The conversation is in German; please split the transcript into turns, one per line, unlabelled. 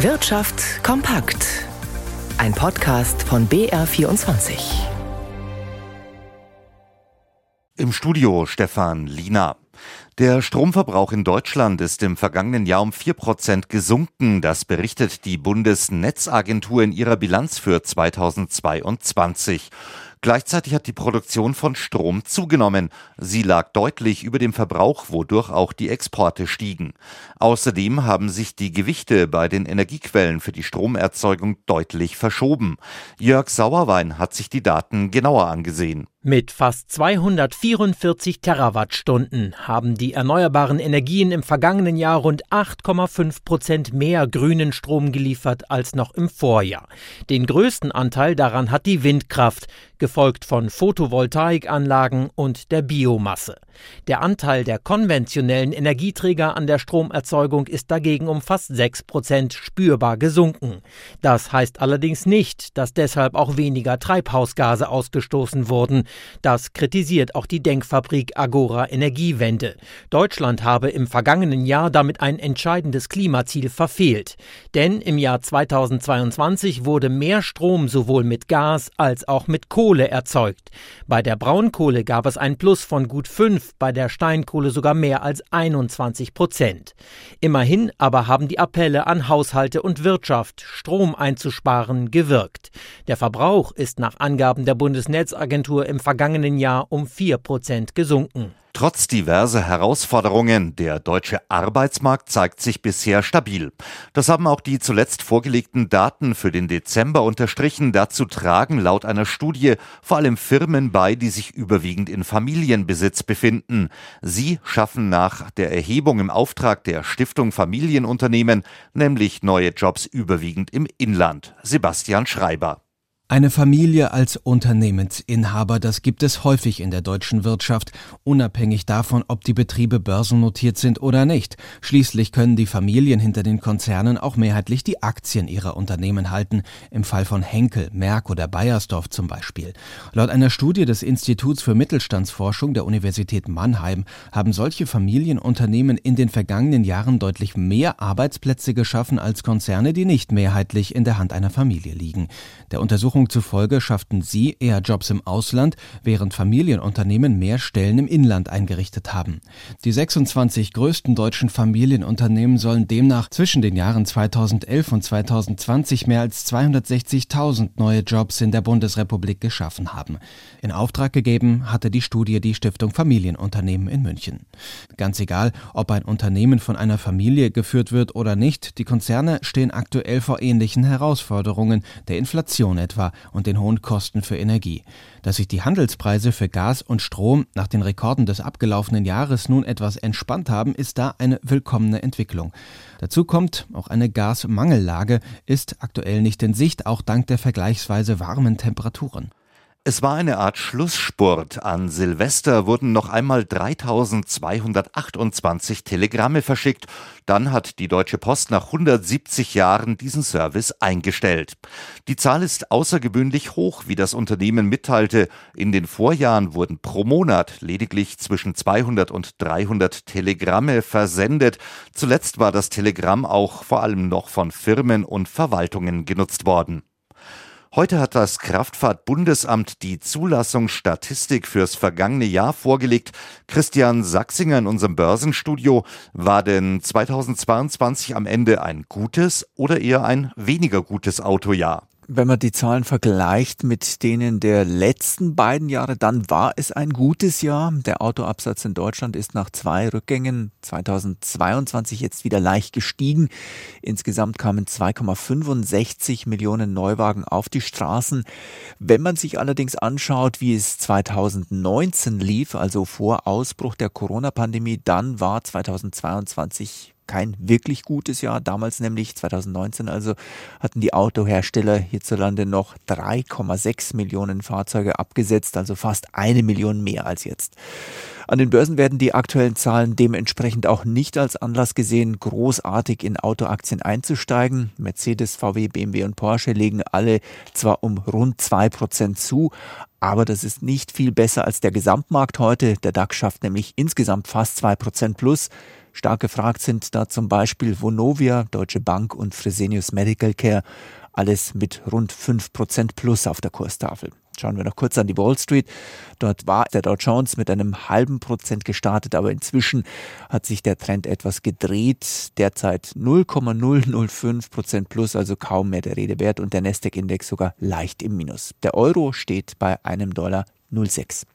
Wirtschaft kompakt. Ein Podcast von BR24.
Im Studio Stefan Lina. Der Stromverbrauch in Deutschland ist im vergangenen Jahr um vier Prozent gesunken. Das berichtet die Bundesnetzagentur in ihrer Bilanz für 2022. Gleichzeitig hat die Produktion von Strom zugenommen. Sie lag deutlich über dem Verbrauch, wodurch auch die Exporte stiegen. Außerdem haben sich die Gewichte bei den Energiequellen für die Stromerzeugung deutlich verschoben. Jörg Sauerwein hat sich die Daten genauer angesehen.
Mit fast 244 Terawattstunden haben die erneuerbaren Energien im vergangenen Jahr rund 8,5 Prozent mehr grünen Strom geliefert als noch im Vorjahr. Den größten Anteil daran hat die Windkraft, gefolgt von Photovoltaikanlagen und der Biomasse. Der Anteil der konventionellen Energieträger an der Stromerzeugung ist dagegen um fast 6 Prozent spürbar gesunken. Das heißt allerdings nicht, dass deshalb auch weniger Treibhausgase ausgestoßen wurden. Das kritisiert auch die Denkfabrik Agora Energiewende. Deutschland habe im vergangenen Jahr damit ein entscheidendes Klimaziel verfehlt. Denn im Jahr 2022 wurde mehr Strom sowohl mit Gas als auch mit Kohle erzeugt. Bei der Braunkohle gab es ein Plus von gut 5, bei der Steinkohle sogar mehr als 21 Prozent. Immerhin aber haben die Appelle an Haushalte und Wirtschaft, Strom einzusparen, gewirkt. Der Verbrauch ist nach Angaben der Bundesnetzagentur im vergangenen Jahr um 4 Prozent gesunken.
Trotz diverser Herausforderungen, der deutsche Arbeitsmarkt zeigt sich bisher stabil. Das haben auch die zuletzt vorgelegten Daten für den Dezember unterstrichen. Dazu tragen laut einer Studie vor allem Firmen bei, die sich überwiegend in Familienbesitz befinden. Sie schaffen nach der Erhebung im Auftrag der Stiftung Familienunternehmen nämlich neue Jobs überwiegend im Inland. Sebastian Schreiber.
Eine Familie als Unternehmensinhaber, das gibt es häufig in der deutschen Wirtschaft, unabhängig davon, ob die Betriebe börsennotiert sind oder nicht. Schließlich können die Familien hinter den Konzernen auch mehrheitlich die Aktien ihrer Unternehmen halten, im Fall von Henkel, Merck oder Bayersdorf zum Beispiel. Laut einer Studie des Instituts für Mittelstandsforschung der Universität Mannheim haben solche Familienunternehmen in den vergangenen Jahren deutlich mehr Arbeitsplätze geschaffen als Konzerne, die nicht mehrheitlich in der Hand einer Familie liegen. Der Untersuchung Untersuchung zufolge schafften sie eher Jobs im Ausland, während Familienunternehmen mehr Stellen im Inland eingerichtet haben. Die 26 größten deutschen Familienunternehmen sollen demnach zwischen den Jahren 2011 und 2020 mehr als 260.000 neue Jobs in der Bundesrepublik geschaffen haben. In Auftrag gegeben hatte die Studie die Stiftung Familienunternehmen in München. Ganz egal, ob ein Unternehmen von einer Familie geführt wird oder nicht, die Konzerne stehen aktuell vor ähnlichen Herausforderungen, der Inflation etwa und den hohen Kosten für Energie. Dass sich die Handelspreise für Gas und Strom nach den Rekorden des abgelaufenen Jahres nun etwas entspannt haben, ist da eine willkommene Entwicklung. Dazu kommt, auch eine Gasmangellage ist aktuell nicht in Sicht, auch dank der vergleichsweise warmen Temperaturen.
Es war eine Art Schlussspurt. An Silvester wurden noch einmal 3228 Telegramme verschickt. Dann hat die Deutsche Post nach 170 Jahren diesen Service eingestellt. Die Zahl ist außergewöhnlich hoch, wie das Unternehmen mitteilte. In den Vorjahren wurden pro Monat lediglich zwischen 200 und 300 Telegramme versendet. Zuletzt war das Telegramm auch vor allem noch von Firmen und Verwaltungen genutzt worden. Heute hat das Kraftfahrtbundesamt die Zulassungsstatistik fürs vergangene Jahr vorgelegt. Christian Sachsinger in unserem Börsenstudio. War denn 2022 am Ende ein gutes oder eher ein weniger gutes Autojahr?
Wenn man die Zahlen vergleicht mit denen der letzten beiden Jahre, dann war es ein gutes Jahr. Der Autoabsatz in Deutschland ist nach zwei Rückgängen 2022 jetzt wieder leicht gestiegen. Insgesamt kamen 2,65 Millionen Neuwagen auf die Straßen. Wenn man sich allerdings anschaut, wie es 2019 lief, also vor Ausbruch der Corona-Pandemie, dann war 2022 kein wirklich gutes Jahr. Damals nämlich 2019 also hatten die Autohersteller hierzulande noch 3,6 Millionen Fahrzeuge abgesetzt, also fast eine Million mehr als jetzt. An den Börsen werden die aktuellen Zahlen dementsprechend auch nicht als Anlass gesehen, großartig in Autoaktien einzusteigen. Mercedes, VW, BMW und Porsche legen alle zwar um rund zwei Prozent zu, aber das ist nicht viel besser als der Gesamtmarkt heute. Der DAX schafft nämlich insgesamt fast zwei Prozent plus. Stark gefragt sind da zum Beispiel Vonovia, Deutsche Bank und Fresenius Medical Care. Alles mit rund 5% plus auf der Kurstafel. Schauen wir noch kurz an die Wall Street. Dort war der Dow Jones mit einem halben Prozent gestartet, aber inzwischen hat sich der Trend etwas gedreht. Derzeit 0,005 Prozent plus, also kaum mehr der Rede wert und der Nasdaq-Index sogar leicht im Minus. Der Euro steht bei einem Dollar 06.